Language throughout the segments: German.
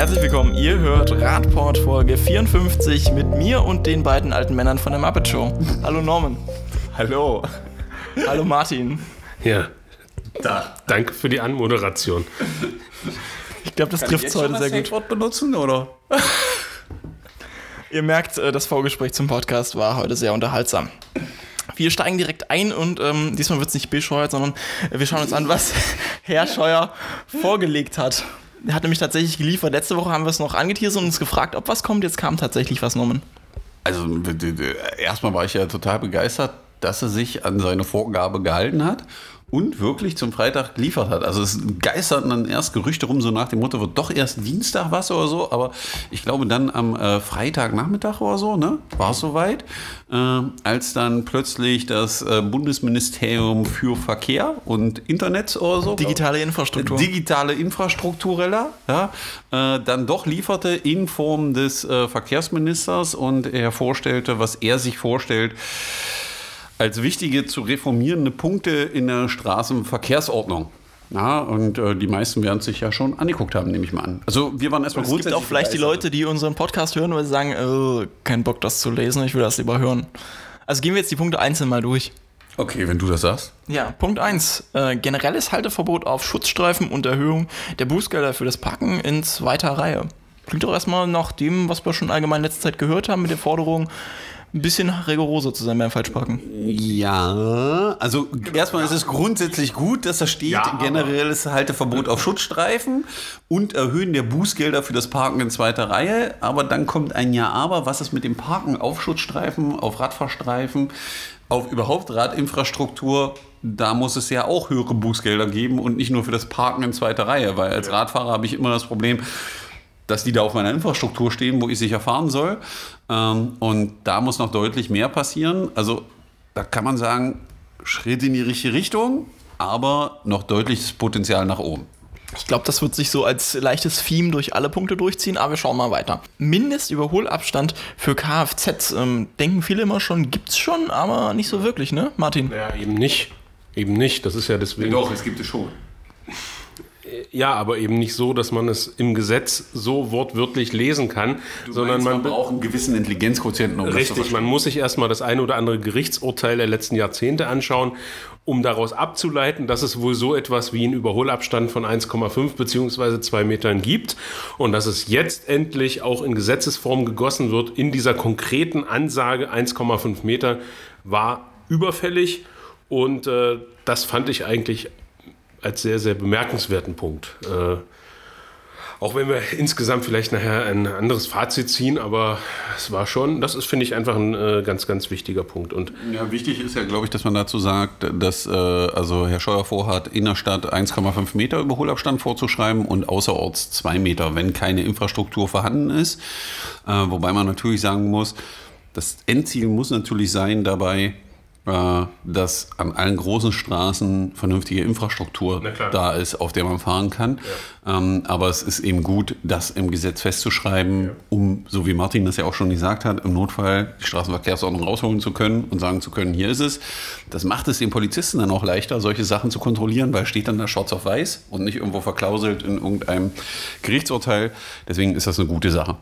Herzlich willkommen, ihr hört Radport Folge 54 mit mir und den beiden alten Männern von der Muppet Show. Hallo Norman. Hallo. Hallo Martin. Ja, da. danke für die Anmoderation. Ich glaube, das trifft es heute sehr gut. Wort benutzen, oder? Ihr merkt, äh, das Vorgespräch zum Podcast war heute sehr unterhaltsam. Wir steigen direkt ein und ähm, diesmal wird es nicht bescheuert, sondern wir schauen uns an, was Herr Scheuer vorgelegt hat. Er hat nämlich tatsächlich geliefert. Letzte Woche haben wir es noch angeteasert und uns gefragt, ob was kommt. Jetzt kam tatsächlich was, Norman. Also, erstmal war ich ja total begeistert, dass er sich an seine Vorgabe gehalten hat und wirklich zum Freitag geliefert hat. Also es geisterten dann erst Gerüchte rum, so nach dem Motto, wird doch erst Dienstag was oder so, aber ich glaube dann am äh, Freitagnachmittag oder so, ne, war es soweit, äh, als dann plötzlich das äh, Bundesministerium für Verkehr und Internet oder so, digitale Infrastruktur, digitale Infrastruktureller, ja, äh, dann doch lieferte in Form des äh, Verkehrsministers und er vorstellte, was er sich vorstellt, als wichtige zu reformierende Punkte in der Straßenverkehrsordnung. Ja, und äh, die meisten werden sich ja schon angeguckt haben, nehme ich mal an. Also wir waren erstmal grundsätzlich. Es gibt auch vielleicht die Leute, die unseren Podcast hören, weil sie sagen, äh, kein Bock, das zu lesen, ich will das lieber hören. Also gehen wir jetzt die Punkte einzeln mal durch. Okay, wenn du das sagst. Ja, Punkt 1. Äh, generelles Halteverbot auf Schutzstreifen und Erhöhung der Bußgelder für das Parken in zweiter Reihe. Klingt doch erstmal nach dem, was wir schon allgemein in letzter Zeit gehört haben, mit der Forderung, ein bisschen rigoroser zu sein beim Falschparken. Ja, also erstmal ist es grundsätzlich gut, dass da steht, ja, generelles Halteverbot auf Schutzstreifen und Erhöhen der Bußgelder für das Parken in zweiter Reihe. Aber dann kommt ein Ja, aber was ist mit dem Parken auf Schutzstreifen, auf Radfahrstreifen, auf überhaupt Radinfrastruktur? Da muss es ja auch höhere Bußgelder geben und nicht nur für das Parken in zweiter Reihe, weil als Radfahrer habe ich immer das Problem, dass die da auf meiner Infrastruktur stehen, wo ich sicher fahren soll. Ähm, und da muss noch deutlich mehr passieren. Also da kann man sagen, Schritt in die richtige Richtung, aber noch deutliches Potenzial nach oben. Ich glaube, das wird sich so als leichtes Theme durch alle Punkte durchziehen, aber wir schauen mal weiter. Mindestüberholabstand für Kfz. Ähm, denken viele immer schon, gibt es schon, aber nicht so wirklich, ne, Martin? Ja, eben nicht. Eben nicht. Das ist ja deswegen. Doch, es gibt es schon. Ja, aber eben nicht so, dass man es im Gesetz so wortwörtlich lesen kann, du sondern meinst, man, man braucht einen gewissen Intelligenzquotienten. Um richtig, man muss sich erstmal das eine oder andere Gerichtsurteil der letzten Jahrzehnte anschauen, um daraus abzuleiten, dass es wohl so etwas wie einen Überholabstand von 1,5 bzw. 2 Metern gibt und dass es jetzt endlich auch in Gesetzesform gegossen wird in dieser konkreten Ansage 1,5 Meter war überfällig und äh, das fand ich eigentlich als sehr, sehr bemerkenswerten Punkt. Äh, auch wenn wir insgesamt vielleicht nachher ein anderes Fazit ziehen, aber es war schon, das ist, finde ich, einfach ein äh, ganz, ganz wichtiger Punkt. Und ja, wichtig ist ja, glaube ich, dass man dazu sagt, dass äh, also Herr Scheuer vorhat, in der Stadt 1,5 Meter Überholabstand vorzuschreiben und außerorts 2 Meter, wenn keine Infrastruktur vorhanden ist. Äh, wobei man natürlich sagen muss, das Endziel muss natürlich sein dabei, dass an allen großen Straßen vernünftige Infrastruktur da ist, auf der man fahren kann. Ja. Ähm, aber es ist eben gut, das im Gesetz festzuschreiben, ja. um, so wie Martin das ja auch schon gesagt hat, im Notfall die Straßenverkehrsordnung rausholen zu können und sagen zu können, hier ist es. Das macht es den Polizisten dann auch leichter, solche Sachen zu kontrollieren, weil steht dann da schwarz auf weiß und nicht irgendwo verklauselt in irgendeinem Gerichtsurteil. Deswegen ist das eine gute Sache.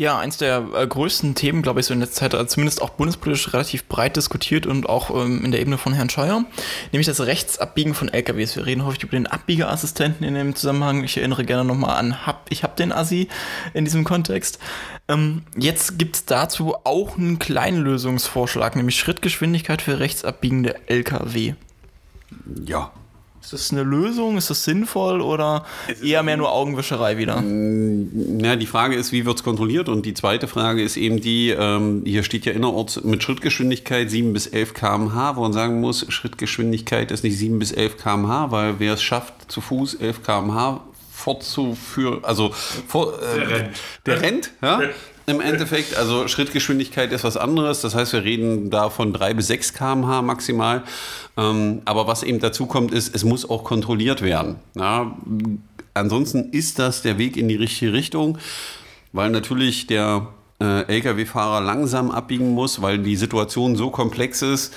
Ja, eins der äh, größten Themen, glaube ich, so in letzter Zeit, also zumindest auch bundespolitisch relativ breit diskutiert und auch ähm, in der Ebene von Herrn Scheuer, nämlich das Rechtsabbiegen von LKWs. Wir reden häufig über den Abbiegerassistenten in dem Zusammenhang. Ich erinnere gerne nochmal an hab, Ich hab den Assi in diesem Kontext. Ähm, jetzt gibt es dazu auch einen kleinen Lösungsvorschlag, nämlich Schrittgeschwindigkeit für rechtsabbiegende LKW. Ja, ist das eine Lösung? Ist das sinnvoll oder eher mehr nur Augenwischerei wieder? Mm, ja, die Frage ist, wie wird es kontrolliert? Und die zweite Frage ist eben die, ähm, hier steht ja innerorts mit Schrittgeschwindigkeit 7 bis 11 km/h, wo man sagen muss, Schrittgeschwindigkeit ist nicht 7 bis 11 km/h, weil wer es schafft, zu Fuß 11 km/h fortzuführen, also vor, äh, der rennt, der rennt ja? Im Endeffekt. Also Schrittgeschwindigkeit ist was anderes. Das heißt, wir reden da von 3 bis 6 km/h maximal. Ähm, aber was eben dazu kommt, ist, es muss auch kontrolliert werden. Ja? Ansonsten ist das der Weg in die richtige Richtung, weil natürlich der äh, Lkw-Fahrer langsam abbiegen muss, weil die Situation so komplex ist,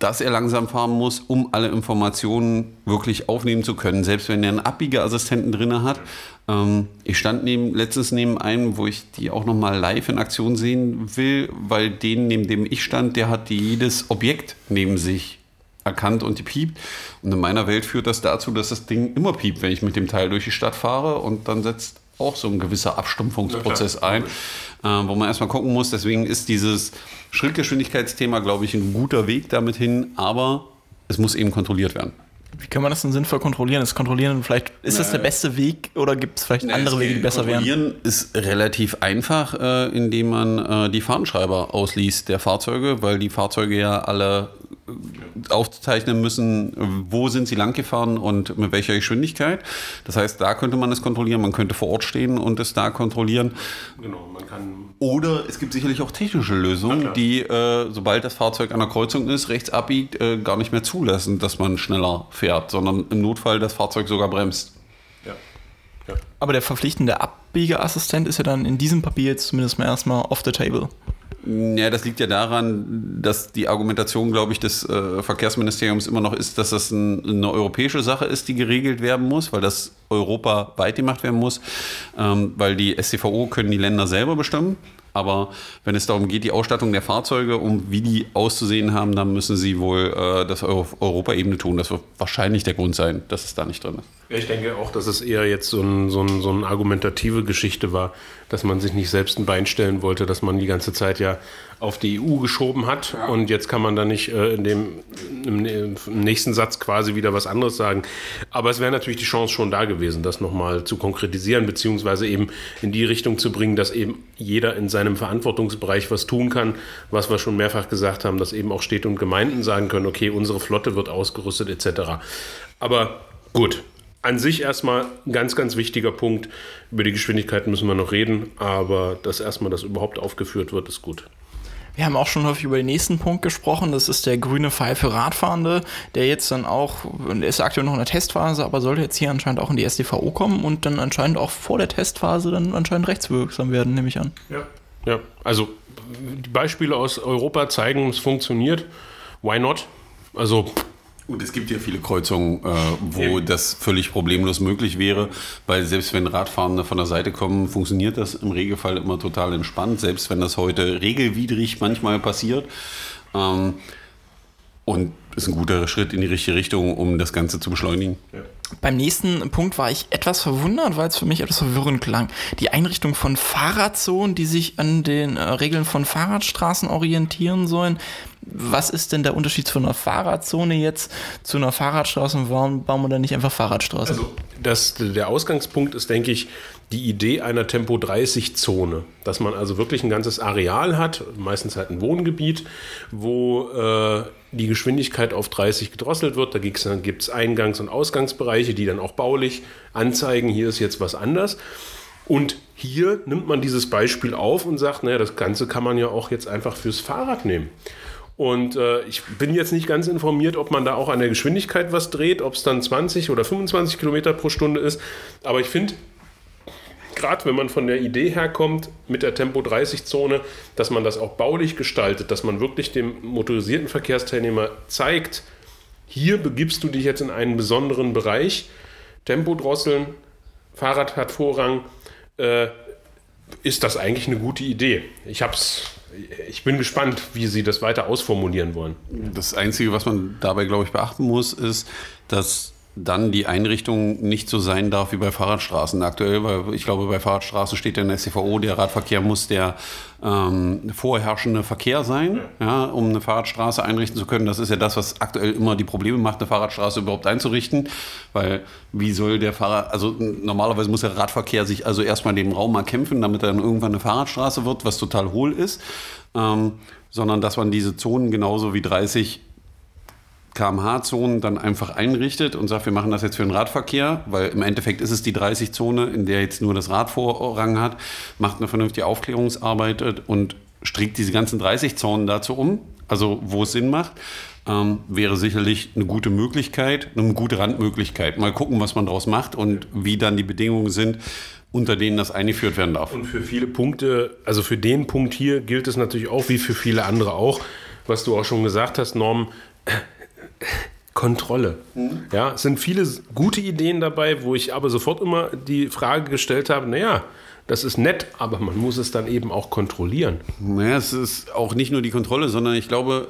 dass er langsam fahren muss, um alle Informationen wirklich aufnehmen zu können, selbst wenn er einen Abbiegeassistenten drin hat. Ähm, ich stand neben, letztens neben einem, wo ich die auch nochmal live in Aktion sehen will, weil den, neben dem ich stand, der hat jedes Objekt neben sich erkannt und die piept. Und in meiner Welt führt das dazu, dass das Ding immer piept, wenn ich mit dem Teil durch die Stadt fahre und dann setzt auch so ein gewisser Abstumpfungsprozess ein, äh, wo man erstmal gucken muss. Deswegen ist dieses Schrittgeschwindigkeitsthema, glaube ich, ein guter Weg damit hin, aber es muss eben kontrolliert werden. Wie kann man das denn sinnvoll kontrollieren? Das Kontrollieren vielleicht, ist das der beste Weg oder gibt es vielleicht andere Wege, die besser wären? Kontrollieren ist relativ einfach, äh, indem man äh, die Fahrtenschreiber ausliest der Fahrzeuge, weil die Fahrzeuge ja alle aufzeichnen müssen, wo sind sie langgefahren und mit welcher Geschwindigkeit. Das heißt, da könnte man es kontrollieren. Man könnte vor Ort stehen und es da kontrollieren. Genau, man kann. Oder es gibt sicherlich auch technische Lösungen, die, äh, sobald das Fahrzeug an der Kreuzung ist, rechts abbiegt, äh, gar nicht mehr zulassen, dass man schneller fährt, sondern im Notfall das Fahrzeug sogar bremst. Ja. ja. Aber der verpflichtende Abbiegeassistent ist ja dann in diesem Papier jetzt zumindest mal erstmal off the table. Ja, das liegt ja daran, dass die Argumentation, glaube ich, des äh, Verkehrsministeriums immer noch ist, dass das ein, eine europäische Sache ist, die geregelt werden muss, weil das europaweit gemacht werden muss, ähm, weil die STVO können die Länder selber bestimmen. Aber wenn es darum geht, die Ausstattung der Fahrzeuge, um wie die auszusehen haben, dann müssen sie wohl äh, das auf Europaebene tun. Das wird wahrscheinlich der Grund sein, dass es da nicht drin ist. Ich denke auch, dass es eher jetzt so, ein, so, ein, so eine argumentative Geschichte war, dass man sich nicht selbst ein Bein stellen wollte, dass man die ganze Zeit ja auf die EU geschoben hat und jetzt kann man da nicht äh, in dem im, im nächsten Satz quasi wieder was anderes sagen. Aber es wäre natürlich die Chance schon da gewesen, das nochmal zu konkretisieren, beziehungsweise eben in die Richtung zu bringen, dass eben jeder in seinem Verantwortungsbereich was tun kann, was wir schon mehrfach gesagt haben, dass eben auch Städte und Gemeinden sagen können, okay, unsere Flotte wird ausgerüstet etc. Aber gut, an sich erstmal ein ganz, ganz wichtiger Punkt. Über die Geschwindigkeit müssen wir noch reden, aber dass erstmal das überhaupt aufgeführt wird, ist gut. Wir haben auch schon häufig über den nächsten Punkt gesprochen. Das ist der grüne Pfeil für Radfahrende, der jetzt dann auch, der ist aktuell noch in der Testphase, aber sollte jetzt hier anscheinend auch in die SDVO kommen und dann anscheinend auch vor der Testphase dann anscheinend rechtswirksam werden, nehme ich an. Ja. Ja, also die Beispiele aus Europa zeigen, es funktioniert. Why not? Also Und es gibt ja viele Kreuzungen, äh, wo das völlig problemlos möglich wäre, weil selbst wenn Radfahrende von der Seite kommen, funktioniert das im Regelfall immer total entspannt, selbst wenn das heute regelwidrig manchmal passiert. Ähm, und ist ein guter Schritt in die richtige Richtung, um das Ganze zu beschleunigen. Beim nächsten Punkt war ich etwas verwundert, weil es für mich etwas verwirrend klang. Die Einrichtung von Fahrradzonen, die sich an den äh, Regeln von Fahrradstraßen orientieren sollen. Was ist denn der Unterschied von einer Fahrradzone jetzt zu einer Fahrradstraße und warum bauen wir dann nicht einfach Fahrradstraßen? Also das, der Ausgangspunkt ist, denke ich, die Idee einer Tempo-30-Zone. Dass man also wirklich ein ganzes Areal hat, meistens halt ein Wohngebiet, wo äh, die Geschwindigkeit auf 30 gedrosselt wird. Da gibt es Eingangs- und Ausgangsbereiche, die dann auch baulich anzeigen, hier ist jetzt was anders. Und hier nimmt man dieses Beispiel auf und sagt, naja, das Ganze kann man ja auch jetzt einfach fürs Fahrrad nehmen. Und äh, ich bin jetzt nicht ganz informiert, ob man da auch an der Geschwindigkeit was dreht, ob es dann 20 oder 25 Kilometer pro Stunde ist. Aber ich finde, gerade wenn man von der Idee herkommt mit der Tempo-30-Zone, dass man das auch baulich gestaltet, dass man wirklich dem motorisierten Verkehrsteilnehmer zeigt, hier begibst du dich jetzt in einen besonderen Bereich, Tempo drosseln, Fahrrad hat Vorrang, äh, ist das eigentlich eine gute Idee. Ich hab's, ich bin gespannt, wie Sie das weiter ausformulieren wollen. Das Einzige, was man dabei, glaube ich, beachten muss, ist, dass dann die Einrichtung nicht so sein darf wie bei Fahrradstraßen aktuell, weil ich glaube, bei Fahrradstraßen steht ja in der STVO, der Radverkehr muss der ähm, vorherrschende Verkehr sein, ja, um eine Fahrradstraße einrichten zu können. Das ist ja das, was aktuell immer die Probleme macht, eine Fahrradstraße überhaupt einzurichten, weil wie soll der Fahrrad, also normalerweise muss der Radverkehr sich also erstmal den Raum mal kämpfen, damit er dann irgendwann eine Fahrradstraße wird, was total hohl ist, ähm, sondern dass man diese Zonen genauso wie 30 kmh-Zonen dann einfach einrichtet und sagt, wir machen das jetzt für den Radverkehr, weil im Endeffekt ist es die 30-Zone, in der jetzt nur das Rad Vorrang hat, macht eine vernünftige Aufklärungsarbeit und strickt diese ganzen 30 Zonen dazu um, also wo es Sinn macht, ähm, wäre sicherlich eine gute Möglichkeit, eine gute Randmöglichkeit. Mal gucken, was man daraus macht und wie dann die Bedingungen sind, unter denen das eingeführt werden darf. Und für viele Punkte, also für den Punkt hier gilt es natürlich auch wie für viele andere auch, was du auch schon gesagt hast, Norm, Kontrolle. Mhm. Ja, es sind viele gute Ideen dabei, wo ich aber sofort immer die Frage gestellt habe, naja, das ist nett, aber man muss es dann eben auch kontrollieren. Naja, es ist auch nicht nur die Kontrolle, sondern ich glaube,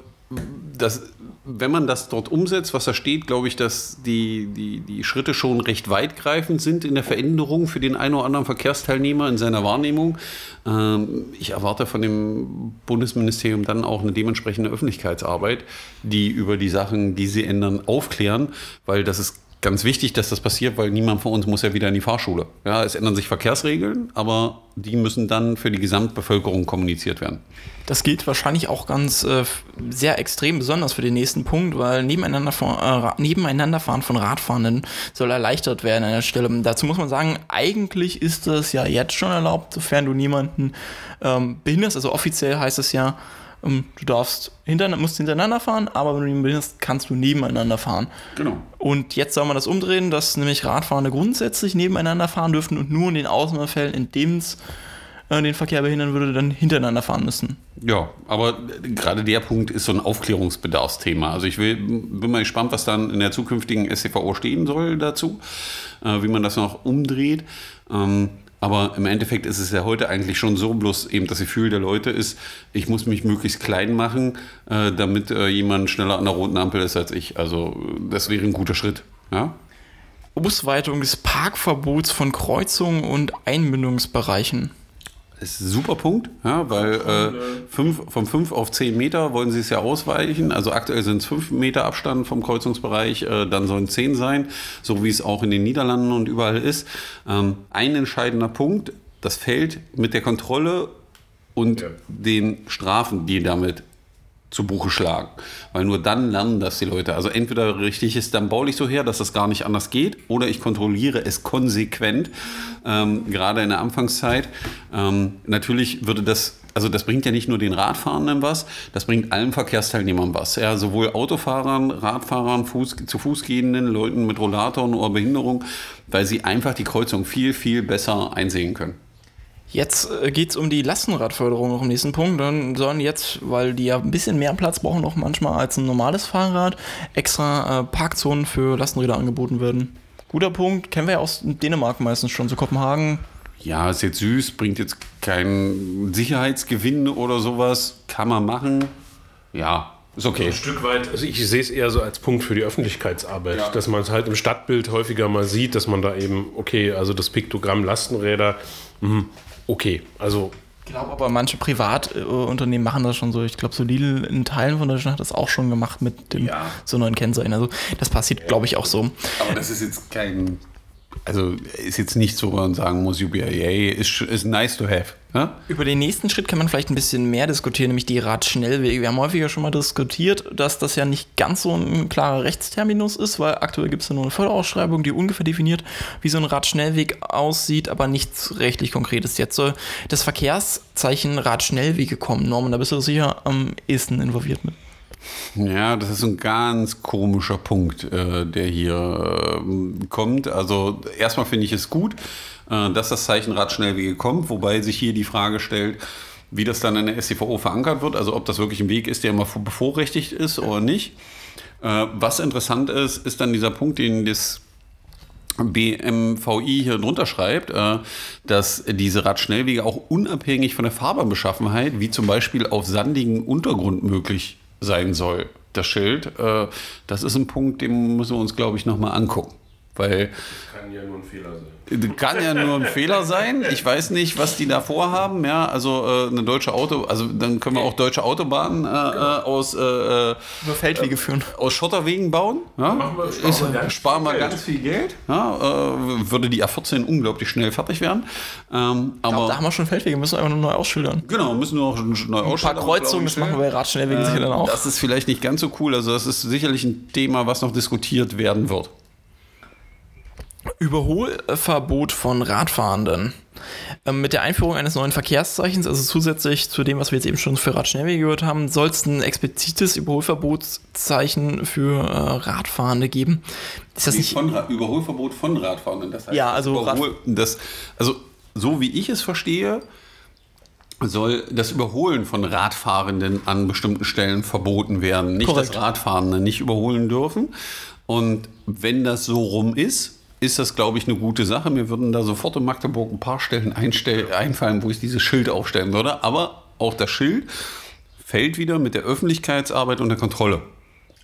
dass, wenn man das dort umsetzt, was da steht, glaube ich, dass die, die, die Schritte schon recht weitgreifend sind in der Veränderung für den einen oder anderen Verkehrsteilnehmer in seiner Wahrnehmung. Ähm, ich erwarte von dem Bundesministerium dann auch eine dementsprechende Öffentlichkeitsarbeit, die über die Sachen, die sie ändern, aufklären, weil das ist ganz wichtig, dass das passiert, weil niemand von uns muss ja wieder in die Fahrschule. Ja, es ändern sich Verkehrsregeln, aber die müssen dann für die Gesamtbevölkerung kommuniziert werden. Das gilt wahrscheinlich auch ganz äh, sehr extrem besonders für den nächsten Punkt, weil nebeneinander, von, äh, nebeneinander fahren von Radfahrenden soll erleichtert werden an der Stelle. Dazu muss man sagen, eigentlich ist das ja jetzt schon erlaubt, sofern du niemanden ähm, behinderst. Also offiziell heißt es ja, du darfst hinter, musst hintereinander fahren, aber wenn du ihn bist, kannst du nebeneinander fahren. Genau. Und jetzt soll man das umdrehen, dass nämlich Radfahrende grundsätzlich nebeneinander fahren dürften und nur in den Ausnahmefällen, in denen es äh, den Verkehr behindern würde, dann hintereinander fahren müssen. Ja, aber gerade der Punkt ist so ein Aufklärungsbedarfsthema. Also ich will, bin mal gespannt, was dann in der zukünftigen SCVO stehen soll dazu, äh, wie man das noch umdreht. Ähm, aber im Endeffekt ist es ja heute eigentlich schon so, bloß eben das Gefühl der Leute ist, ich muss mich möglichst klein machen, äh, damit äh, jemand schneller an der roten Ampel ist als ich. Also das wäre ein guter Schritt. Ja? Ausweitung des Parkverbots von Kreuzungen und Einmündungsbereichen ist ein super Punkt, ja, weil äh, fünf, von 5 auf 10 Meter wollen sie es ja ausweichen. Also aktuell sind es 5 Meter Abstand vom Kreuzungsbereich, äh, dann sollen 10 sein, so wie es auch in den Niederlanden und überall ist. Ähm, ein entscheidender Punkt, das Feld mit der Kontrolle und ja. den Strafen, die damit zu Buche schlagen. Weil nur dann lernen das die Leute. Also entweder richtig ist dann baulich so her, dass das gar nicht anders geht, oder ich kontrolliere es konsequent, ähm, gerade in der Anfangszeit. Ähm, natürlich würde das, also das bringt ja nicht nur den Radfahrenden was, das bringt allen Verkehrsteilnehmern was. Ja, sowohl Autofahrern, Radfahrern, Fuß, zu Fuß gehenden, Leuten mit Rollatoren oder Behinderung, weil sie einfach die Kreuzung viel, viel besser einsehen können. Jetzt äh, geht es um die Lastenradförderung noch im nächsten Punkt. Dann sollen jetzt, weil die ja ein bisschen mehr Platz brauchen, noch manchmal als ein normales Fahrrad, extra äh, Parkzonen für Lastenräder angeboten werden. Guter Punkt, kennen wir ja aus Dänemark meistens schon, so Kopenhagen. Ja, ist jetzt süß, bringt jetzt keinen Sicherheitsgewinn oder sowas. Kann man machen. Ja, ist okay. ein Stück weit, also ich sehe es eher so als Punkt für die Öffentlichkeitsarbeit, ja. dass man es halt im Stadtbild häufiger mal sieht, dass man da eben, okay, also das Piktogramm Lastenräder, mh, okay. Also ich glaube aber, manche Privatunternehmen machen das schon so. Ich glaube, so Lidl in Teilen von Deutschland hat das auch schon gemacht mit dem ja. so neuen Kennzeichen. Also das passiert, glaube ich, auch so. Aber das ist jetzt kein also ist jetzt nicht so, wo man sagen muss, UBIA ist, ist nice to have. Ja? Über den nächsten Schritt kann man vielleicht ein bisschen mehr diskutieren, nämlich die Radschnellwege. Wir haben häufiger schon mal diskutiert, dass das ja nicht ganz so ein klarer Rechtsterminus ist, weil aktuell gibt es ja nur eine Förderausschreibung, die ungefähr definiert, wie so ein Radschnellweg aussieht, aber nichts rechtlich Konkretes. Jetzt soll das Verkehrszeichen Radschnellwege kommen. Norman, da bist du sicher am ehesten involviert mit. Ja, das ist ein ganz komischer Punkt, äh, der hier äh, kommt. Also erstmal finde ich es gut, dass das Zeichen Radschnellwege kommt, wobei sich hier die Frage stellt, wie das dann in der SCVO verankert wird, also ob das wirklich ein Weg ist, der immer bevorrechtigt ist oder nicht. Äh, was interessant ist, ist dann dieser Punkt, den das BMVI hier drunter schreibt, äh, dass diese Radschnellwege auch unabhängig von der Fahrbahn-Beschaffenheit, wie zum Beispiel auf sandigen Untergrund möglich sein soll, das Schild. Äh, das ist ein Punkt, den müssen wir uns, glaube ich, nochmal angucken. Weil kann ja nur ein Fehler sein. Kann ja nur ein Fehler sein. Ich weiß nicht, was die da vorhaben. Ja, also äh, eine deutsche Auto, also dann können wir auch deutsche Autobahnen äh, genau. aus äh, äh Feldwege führen. Aus Schotterwegen bauen. Ja? Wir, sparen, wir, sparen wir ganz viel Geld. Ja, äh, würde die A14 unglaublich schnell fertig werden. Ähm, aber glaub, da haben wir schon Feldwege, müssen wir einfach nur neu ausschildern. Genau, müssen wir auch neu ausschildern. Ein paar Kreuzungen, das machen wir bei Radschnellwegen sicher dann auch. Das ist vielleicht nicht ganz so cool. Also das ist sicherlich ein Thema, was noch diskutiert werden wird. Überholverbot von Radfahrenden. Ähm, mit der Einführung eines neuen Verkehrszeichens, also zusätzlich zu dem, was wir jetzt eben schon für Radschnellwege gehört haben, soll es ein explizites Überholverbotszeichen für äh, Radfahrende geben. Ist das nicht von, Überholverbot von Radfahrenden? Das heißt, ja, also, Überhol, das, also so wie ich es verstehe, soll das Überholen von Radfahrenden an bestimmten Stellen verboten werden. Nicht, Korrekt. dass Radfahrende nicht überholen dürfen. Und wenn das so rum ist, ist das, glaube ich, eine gute Sache. Mir würden da sofort in Magdeburg ein paar Stellen einstell einfallen, wo ich dieses Schild aufstellen würde. Aber auch das Schild fällt wieder mit der Öffentlichkeitsarbeit und der Kontrolle.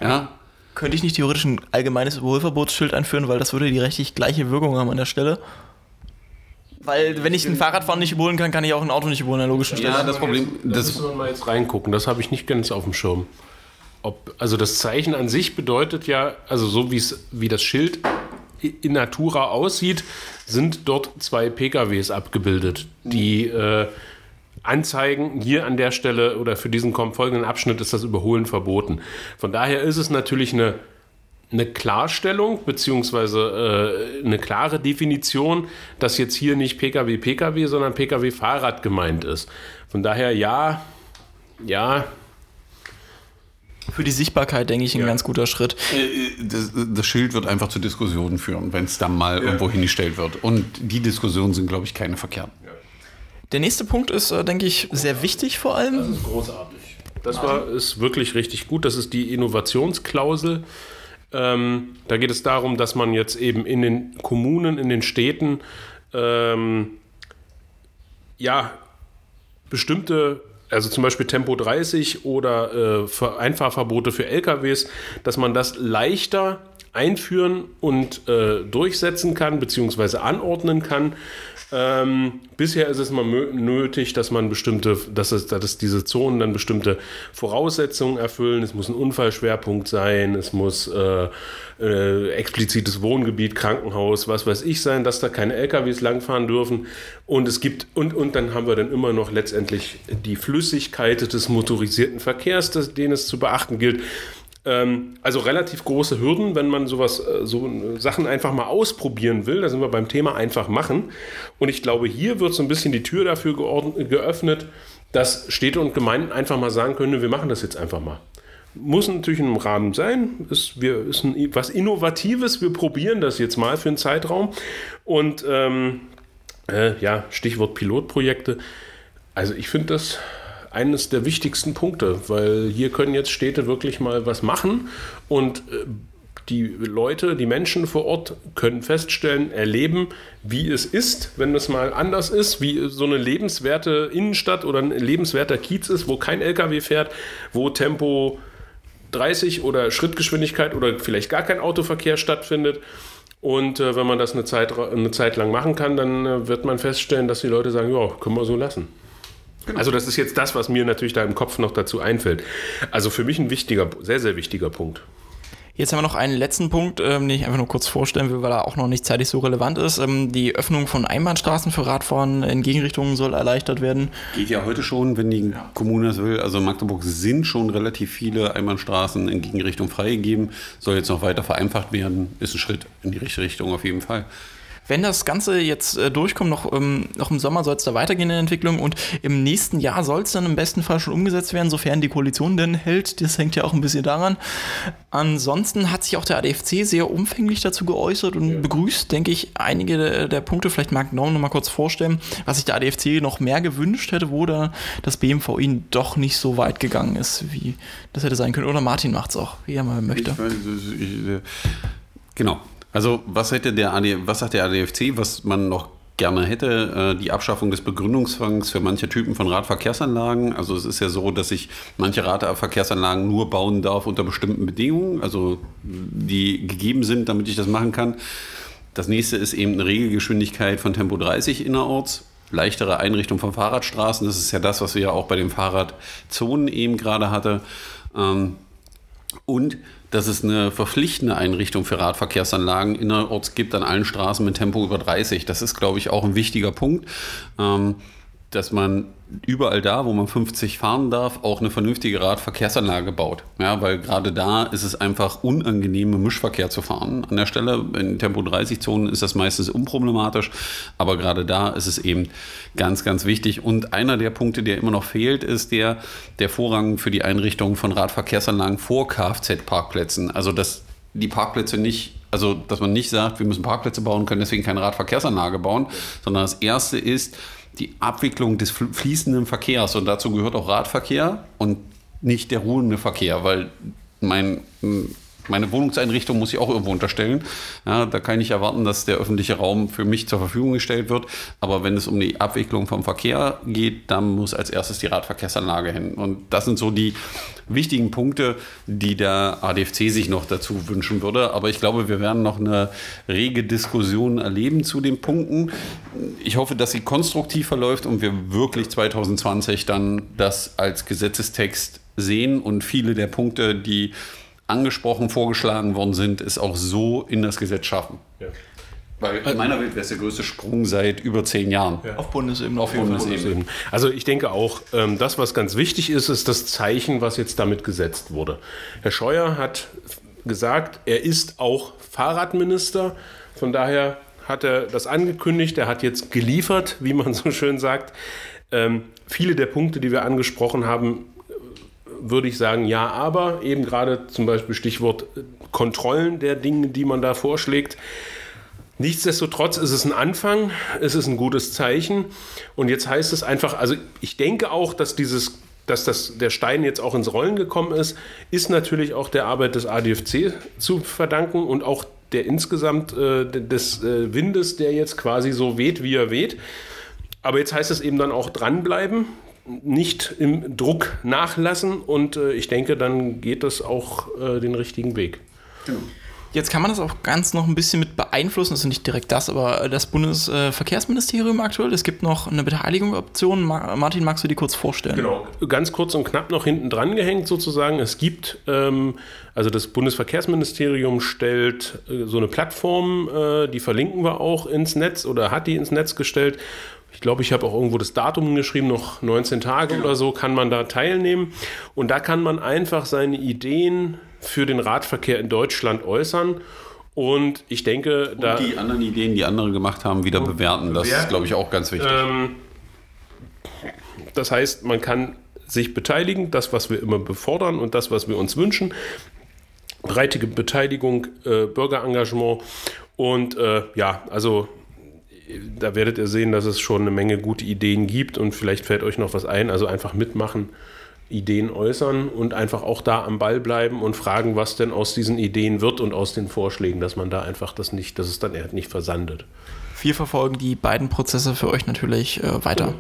Ja, Könnte ich nicht theoretisch ein allgemeines Überholverbotsschild einführen, weil das würde die rechtlich gleiche Wirkung haben an der Stelle? Weil, wenn ich ein Fahrradfahren nicht überholen kann, kann ich auch ein Auto nicht überholen an der logischen Stelle. ja das Problem, Das das, müssen wir mal jetzt reingucken. Das habe ich nicht ganz auf dem Schirm. Ob, also das Zeichen an sich bedeutet ja, also so wie es wie das Schild in Natura aussieht, sind dort zwei PKWs abgebildet, die äh, anzeigen, hier an der Stelle oder für diesen folgenden Abschnitt ist das Überholen verboten. Von daher ist es natürlich eine eine Klarstellung beziehungsweise äh, eine klare Definition, dass jetzt hier nicht Pkw Pkw, sondern Pkw Fahrrad gemeint ist. Von daher ja, ja, Für die Sichtbarkeit, denke ich, ein ganz guter Schritt. äh, das, das Schild wird einfach zu Diskussionen führen, wenn es dann mal irgendwo hingestellt wird. Und die Diskussionen sind, glaube ich, keine verkehrten. Der nächste Punkt ist, äh, denke ich, sehr wichtig vor allem. großartig. Das war ist wirklich richtig gut. Das ist die Innovationsklausel. Ähm, da geht es darum, dass man jetzt eben in den Kommunen, in den Städten ähm, ja bestimmte, also zum Beispiel Tempo 30 oder äh, Ver- Einfahrverbote für LKWs, dass man das leichter einführen und äh, durchsetzen kann, beziehungsweise anordnen kann. Ähm, bisher ist es mal nötig, dass man bestimmte, dass, es, dass diese Zonen dann bestimmte Voraussetzungen erfüllen. Es muss ein Unfallschwerpunkt sein, es muss äh, äh, explizites Wohngebiet, Krankenhaus, was weiß ich sein, dass da keine LKWs langfahren dürfen. Und es gibt, und, und dann haben wir dann immer noch letztendlich die Flüssigkeit des motorisierten Verkehrs, das, den es zu beachten gilt. Ähm, also relativ große Hürden, wenn man sowas, äh, so äh, Sachen einfach mal ausprobieren will. Da sind wir beim Thema einfach machen. Und ich glaube, hier wird so ein bisschen die Tür dafür geöffnet, dass Städte und Gemeinden einfach mal sagen können, wir machen das jetzt einfach mal. Muss natürlich einem Rahmen sein, ist, wir, ist ein, was Innovatives, wir probieren das jetzt mal für einen Zeitraum. Und ähm, äh, ja, Stichwort Pilotprojekte. Also ich finde das eines der wichtigsten Punkte, weil hier können jetzt Städte wirklich mal was machen und äh, die Leute, die Menschen vor Ort können feststellen, erleben, wie es ist, wenn es mal anders ist, wie so eine lebenswerte Innenstadt oder ein lebenswerter Kiez ist, wo kein LKW fährt, wo Tempo 30 oder Schrittgeschwindigkeit oder vielleicht gar kein Autoverkehr stattfindet. Und äh, wenn man das eine Zeit, eine Zeit lang machen kann, dann äh, wird man feststellen, dass die Leute sagen, ja, können wir so lassen. Also das ist jetzt das, was mir natürlich da im Kopf noch dazu einfällt. Also für mich ein wichtiger, sehr, sehr wichtiger Punkt. Jetzt haben wir noch einen letzten Punkt, ähm, den ich einfach nur kurz vorstellen will, weil er auch noch nicht zeitlich so relevant ist. Ähm, die Öffnung von Einbahnstraßen für Radfahren in Gegenrichtungen soll erleichtert werden. Geht ja heute schon, wenn die Kommune das will. Also in Magdeburg sind schon relativ viele Einbahnstraßen in Gegenrichtung freigegeben. Soll jetzt noch weiter vereinfacht werden. Ist ein Schritt in die richtige Richtung auf jeden Fall. Wenn das Ganze jetzt äh, durchkommt, noch, ähm, noch im Sommer soll es da weitergehen in der Entwicklung und im nächsten Jahr soll es dann im besten Fall schon umgesetzt werden, sofern die Koalition denn hält. Das hängt ja auch ein bisschen daran. Ansonsten hat sich auch der ADFC sehr umfänglich dazu geäußert und begrüßt, denke ich, einige der, der Punkte. Vielleicht mag Norm noch mal kurz vorstellen, was sich der ADFC noch mehr gewünscht hätte, wo da das BMVI doch nicht so weit gegangen ist, wie das hätte sein können. Oder Martin macht es auch, wie er mal möchte. Ich weiß, ich, ich, genau. Also was hätte der AD, was sagt der ADFC, was man noch gerne hätte, äh, die Abschaffung des Begründungszwangs für manche Typen von Radverkehrsanlagen. Also es ist ja so, dass ich manche Radverkehrsanlagen nur bauen darf unter bestimmten Bedingungen, also die gegeben sind, damit ich das machen kann. Das nächste ist eben eine Regelgeschwindigkeit von Tempo 30 innerorts. Leichtere Einrichtung von Fahrradstraßen. Das ist ja das, was wir ja auch bei den Fahrradzonen eben gerade hatte. Ähm, und dass es eine verpflichtende Einrichtung für Radverkehrsanlagen innerorts gibt an allen Straßen mit Tempo über 30. Das ist, glaube ich, auch ein wichtiger Punkt, ähm, dass man überall da, wo man 50 fahren darf, auch eine vernünftige Radverkehrsanlage baut. Ja, weil gerade da ist es einfach unangenehm, im Mischverkehr zu fahren. An der Stelle, in Tempo 30-Zonen ist das meistens unproblematisch, aber gerade da ist es eben ganz, ganz wichtig. Und einer der Punkte, der immer noch fehlt, ist der, der Vorrang für die Einrichtung von Radverkehrsanlagen vor Kfz-Parkplätzen. Also, dass die Parkplätze nicht Also, dass man nicht sagt, wir müssen Parkplätze bauen, können deswegen keine Radverkehrsanlage bauen, sondern das erste ist die Abwicklung des fließenden Verkehrs. Und dazu gehört auch Radverkehr und nicht der ruhende Verkehr, weil mein meine Wohnungseinrichtung muss ich auch irgendwo unterstellen. Ja, da kann ich erwarten, dass der öffentliche Raum für mich zur Verfügung gestellt wird. Aber wenn es um die Abwicklung vom Verkehr geht, dann muss als erstes die Radverkehrsanlage hin. Und das sind so die wichtigen Punkte, die der ADFC sich noch dazu wünschen würde. Aber ich glaube, wir werden noch eine rege Diskussion erleben zu den Punkten. Ich hoffe, dass sie konstruktiv verläuft und wir wirklich 2020 dann das als Gesetzestext sehen und viele der Punkte, die angesprochen, vorgeschlagen worden sind, es auch so in das Gesetz schaffen. Ja. Weil in meiner Welt wäre es der größte Sprung seit über zehn Jahren. Ja. Auf Bundesebene. Auf Bundesebene. Also ich denke auch, ähm, das, was ganz wichtig ist, ist das Zeichen, was jetzt damit gesetzt wurde. Herr Scheuer hat gesagt, er ist auch Fahrradminister. Von daher hat er das angekündigt. Er hat jetzt geliefert, wie man so schön sagt. Ähm, viele der Punkte, die wir angesprochen haben, würde ich sagen, ja, aber eben gerade zum Beispiel Stichwort äh, Kontrollen der Dinge, die man da vorschlägt. Nichtsdestotrotz ist es ein Anfang, es ist ein gutes Zeichen und jetzt heißt es einfach, also ich denke auch, dass dieses dass das, der Stein jetzt auch ins Rollen gekommen ist, ist natürlich auch der Arbeit des ADFC zu verdanken und auch der insgesamt äh, des äh, Windes, der jetzt quasi so weht, wie er weht. Aber jetzt heißt es eben dann auch dranbleiben, nicht im Druck nachlassen und äh, ich denke, dann geht das auch äh, den richtigen Weg. Genau. Jetzt kann man das auch ganz noch ein bisschen mit beeinflussen, also nicht direkt das, aber das Bundesverkehrsministerium aktuell. Es gibt noch eine Beteiligungsoption. Martin, magst du die kurz vorstellen? Genau, ganz kurz und knapp noch hinten dran gehängt sozusagen. Es gibt, ähm, also das Bundesverkehrsministerium stellt äh, so eine Plattform, äh, die verlinken wir auch ins Netz oder hat die ins Netz gestellt, ich glaube, ich habe auch irgendwo das Datum geschrieben, noch 19 Tage genau. oder so kann man da teilnehmen. Und da kann man einfach seine Ideen für den Radverkehr in Deutschland äußern. Und ich denke, und da. die anderen Ideen, die andere gemacht haben, wieder bewerten. Das ist, glaube ich, auch ganz wichtig. Ähm, das heißt, man kann sich beteiligen, das, was wir immer befordern und das, was wir uns wünschen. Breite Beteiligung, äh, Bürgerengagement und äh, ja, also da werdet ihr sehen, dass es schon eine Menge gute Ideen gibt und vielleicht fällt euch noch was ein. Also einfach mitmachen, Ideen äußern und einfach auch da am Ball bleiben und fragen, was denn aus diesen Ideen wird und aus den Vorschlägen, dass man da einfach das nicht, dass es dann nicht versandet. Wir verfolgen die beiden Prozesse für euch natürlich äh, weiter.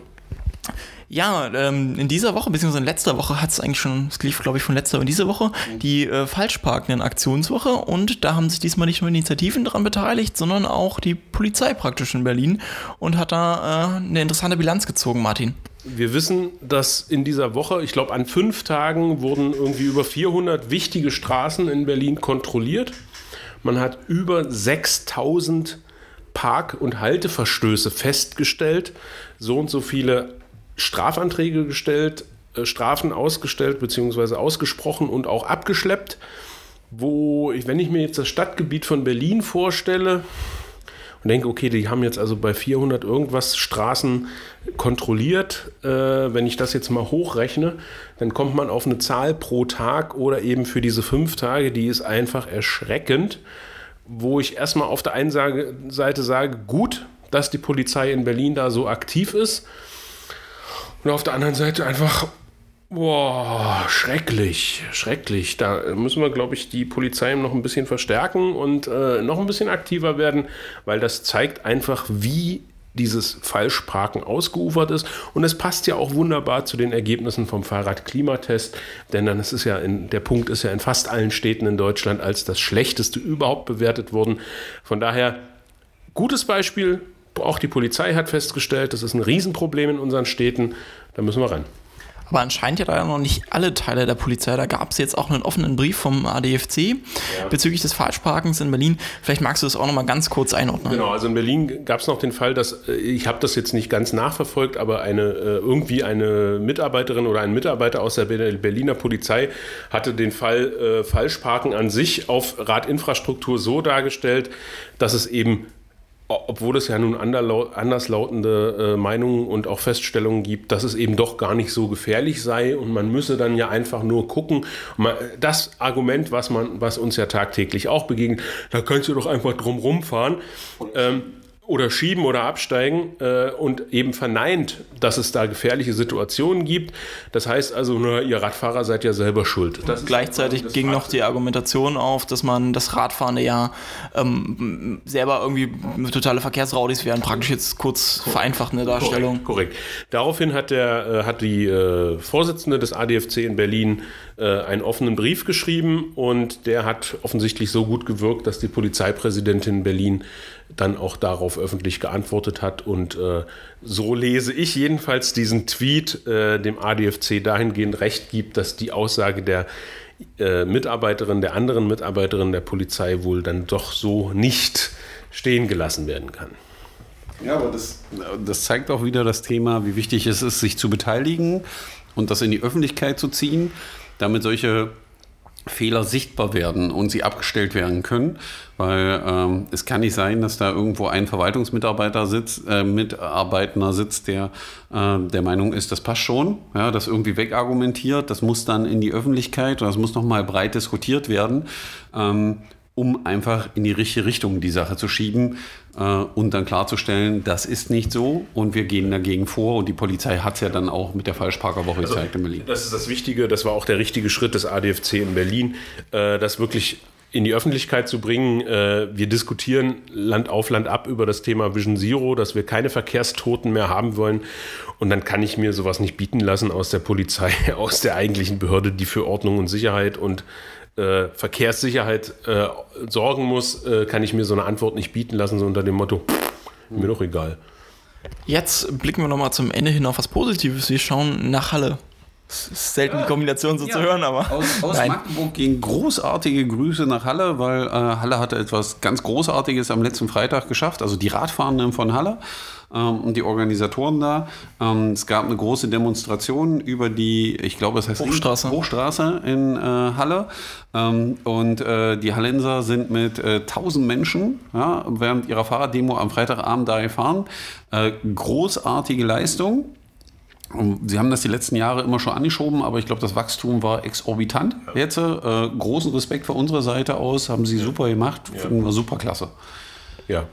Ja. Ja, ähm, in dieser Woche, beziehungsweise in letzter Woche hat es eigentlich schon, es lief glaube ich von letzter und dieser Woche, die äh, Falschparkenden Aktionswoche und da haben sich diesmal nicht nur Initiativen daran beteiligt, sondern auch die Polizei praktisch in Berlin und hat da äh, eine interessante Bilanz gezogen, Martin. Wir wissen, dass in dieser Woche, ich glaube an fünf Tagen wurden irgendwie über 400 wichtige Straßen in Berlin kontrolliert. Man hat über 6000 Park- und Halteverstöße festgestellt. So und so viele Strafanträge gestellt, äh, Strafen ausgestellt bzw. ausgesprochen und auch abgeschleppt, wo, ich, wenn ich mir jetzt das Stadtgebiet von Berlin vorstelle und denke, okay, die haben jetzt also bei 400 irgendwas Straßen kontrolliert, äh, wenn ich das jetzt mal hochrechne, dann kommt man auf eine Zahl pro Tag oder eben für diese fünf Tage, die ist einfach erschreckend, wo ich erstmal auf der einen Seite sage, gut, dass die Polizei in Berlin da so aktiv ist, und auf der anderen Seite einfach, boah, schrecklich, schrecklich. Da müssen wir, glaube ich, die Polizei noch ein bisschen verstärken und äh, noch ein bisschen aktiver werden, weil das zeigt einfach, wie dieses Falschparken ausgeufert ist. Und es passt ja auch wunderbar zu den Ergebnissen vom Fahrradklimatest, denn dann ist es ja in, der Punkt ist ja in fast allen Städten in Deutschland als das schlechteste überhaupt bewertet worden. Von daher gutes Beispiel, auch die Polizei hat festgestellt, das ist ein Riesenproblem in unseren Städten. Da müssen wir ran. Aber anscheinend ja da noch nicht alle Teile der Polizei. Da gab es jetzt auch einen offenen Brief vom ADFC ja. bezüglich des Falschparkens in Berlin. Vielleicht magst du das auch noch mal ganz kurz einordnen. Genau, also in Berlin gab es noch den Fall, dass, äh, ich habe das jetzt nicht ganz nachverfolgt, aber eine, äh, irgendwie eine Mitarbeiterin oder ein Mitarbeiter aus der Berliner Polizei hatte den Fall äh, Falschparken an sich auf Radinfrastruktur so dargestellt, dass es eben obwohl es ja nun anderslautende äh, Meinungen und auch Feststellungen gibt, dass es eben doch gar nicht so gefährlich sei und man müsse dann ja einfach nur gucken. Das Argument, was, man, was uns ja tagtäglich auch begegnet, da könntest du doch einfach drum rumfahren. Ähm, oder schieben oder absteigen äh, und eben verneint, dass es da gefährliche Situationen gibt. Das heißt also, nur ihr Radfahrer seid ja selber schuld. gleichzeitig ging noch die Argumentation auf, dass man das Radfahrende ja ähm, selber irgendwie totale Verkehrsraudis wären, praktisch jetzt kurz vereinfacht eine Darstellung. Korrekt. korrekt. Daraufhin hat, der, äh, hat die äh, Vorsitzende des ADFC in Berlin äh, einen offenen Brief geschrieben und der hat offensichtlich so gut gewirkt, dass die Polizeipräsidentin Berlin dann auch darauf öffentlich geantwortet hat. Und äh, so lese ich jedenfalls diesen Tweet äh, dem ADFC dahingehend recht gibt, dass die Aussage der äh, Mitarbeiterin, der anderen Mitarbeiterin der Polizei wohl dann doch so nicht stehen gelassen werden kann. Ja, aber das, das zeigt auch wieder das Thema, wie wichtig es ist, sich zu beteiligen und das in die Öffentlichkeit zu ziehen, damit solche Fehler sichtbar werden und sie abgestellt werden können, weil ähm, es kann nicht sein, dass da irgendwo ein Verwaltungsmitarbeiter sitzt, äh, Mitarbeitender sitzt, der äh, der Meinung ist, das passt schon, ja, das irgendwie wegargumentiert, das muss dann in die Öffentlichkeit und das muss nochmal breit diskutiert werden. Ähm, um einfach in die richtige Richtung die Sache zu schieben äh, und dann klarzustellen, das ist nicht so und wir gehen dagegen vor. Und die Polizei hat es ja dann auch mit der Falschparkerwoche also, gezeigt in Berlin. Das ist das Wichtige, das war auch der richtige Schritt des ADFC in Berlin, äh, das wirklich in die Öffentlichkeit zu bringen. Äh, wir diskutieren Land auf Land ab über das Thema Vision Zero, dass wir keine Verkehrstoten mehr haben wollen. Und dann kann ich mir sowas nicht bieten lassen aus der Polizei, aus der eigentlichen Behörde, die für Ordnung und Sicherheit und äh, Verkehrssicherheit äh, sorgen muss, äh, kann ich mir so eine Antwort nicht bieten lassen, so unter dem Motto, mir doch egal. Jetzt blicken wir nochmal zum Ende hin auf was Positives. Wir schauen nach Halle. Ist selten die Kombination so ja. zu hören, aber. Aus, aus Magdeburg gingen großartige Grüße nach Halle, weil äh, Halle hatte etwas ganz Großartiges am letzten Freitag geschafft. Also die Radfahrenden von Halle ähm, und die Organisatoren da. Ähm, es gab eine große Demonstration über die, ich glaube, es heißt Hochstraße, Hochstraße in äh, Halle. Ähm, und äh, die Hallenser sind mit äh, 1000 Menschen ja, während ihrer Fahrraddemo am Freitagabend da gefahren. Äh, großartige Leistung. Sie haben das die letzten Jahre immer schon angeschoben, aber ich glaube, das Wachstum war exorbitant. Jetzt äh, großen Respekt von unserer Seite aus, haben Sie super gemacht, ja. super klasse ja,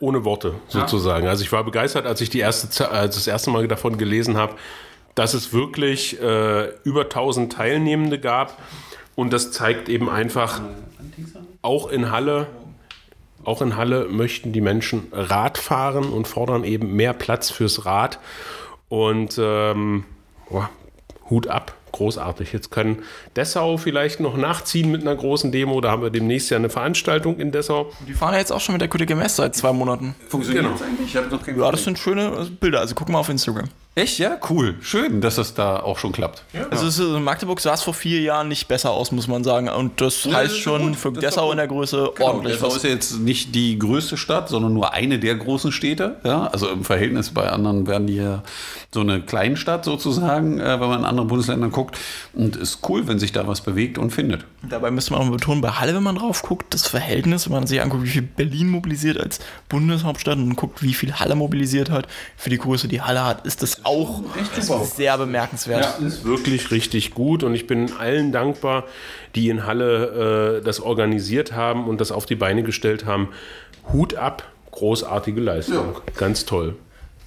ohne Worte sozusagen. Ja. Also ich war begeistert, als ich die erste, als das erste Mal davon gelesen habe, dass es wirklich äh, über 1000 Teilnehmende gab. Und das zeigt eben einfach, auch in Halle, auch in Halle möchten die Menschen Rad fahren und fordern eben mehr Platz fürs Rad. Und ähm, oh, Hut ab großartig. Jetzt kann Dessau vielleicht noch nachziehen mit einer großen Demo. Da haben wir demnächst ja eine Veranstaltung in Dessau. Die fahren ja jetzt auch schon mit der Critical Mass seit zwei Monaten. Funktioniert genau. das eigentlich? Ich habe noch Ja, das sind schöne Bilder. Also guck mal auf Instagram. Echt? Ja, cool. Schön, dass das da auch schon klappt. Ja. Also ist, Magdeburg sah es vor vier Jahren nicht besser aus, muss man sagen. Und das ja, heißt das schon für das Dessau in der Größe genau. ordentlich. Dessau ist ja jetzt nicht die größte Stadt, sondern nur eine der großen Städte. Ja? Also im Verhältnis bei anderen werden die ja so eine Kleinstadt sozusagen, äh, wenn man in andere Bundesländer guckt. Und es ist cool, wenn sich da was bewegt und findet. Dabei müsste man auch betonen, bei Halle, wenn man drauf guckt, das Verhältnis, wenn man sich anguckt, wie viel Berlin mobilisiert als Bundeshauptstadt und guckt, wie viel Halle mobilisiert hat, für die Größe, die Halle hat, ist das auch sehr bemerkenswert. Ja, ist wirklich richtig gut und ich bin allen dankbar, die in Halle äh, das organisiert haben und das auf die Beine gestellt haben. Hut ab, großartige Leistung, ja. ganz toll.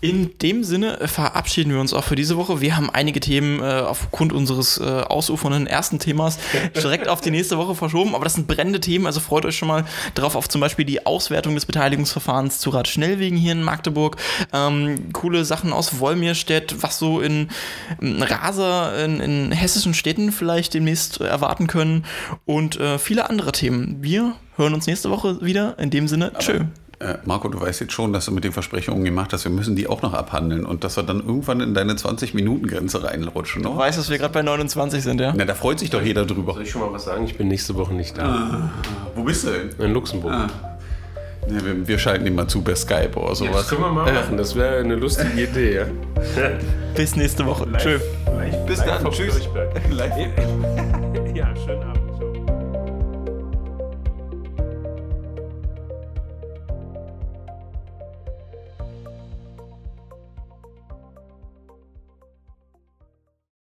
In dem Sinne äh, verabschieden wir uns auch für diese Woche. Wir haben einige Themen äh, aufgrund unseres äh, ausufernden ersten Themas direkt auf die nächste Woche verschoben, aber das sind brennende Themen, also freut euch schon mal drauf auf zum Beispiel die Auswertung des Beteiligungsverfahrens zu Radschnellwegen hier in Magdeburg. Ähm, coole Sachen aus Wolmirstedt, was so in, in Raser in, in, hessischen Städten vielleicht demnächst erwarten können und äh, viele andere Themen. Wir hören uns nächste Woche wieder. In dem Sinne, tschö. Äh, Marco, du weißt jetzt schon, dass du mit den Versprechungen gemacht hast, wir müssen die auch noch abhandeln und dass wir dann irgendwann in deine 20-Minuten-Grenze reinrutschen. Du weißt, dass wir gerade bei 29 sind, ja? Na, da freut sich doch jeder drüber. Soll ich schon mal was sagen? Ich bin nächste Woche nicht da. Ah, wo bist du denn? In Luxemburg. Ah. Ja, wir, wir, schalten ihn mal zu per Skype oder sowas. Ja, das können wir mal machen, das wäre eine lustige Idee. Ja. Bis nächste Woche. Live, Tschö. Live, Bis live dann. Tschüss.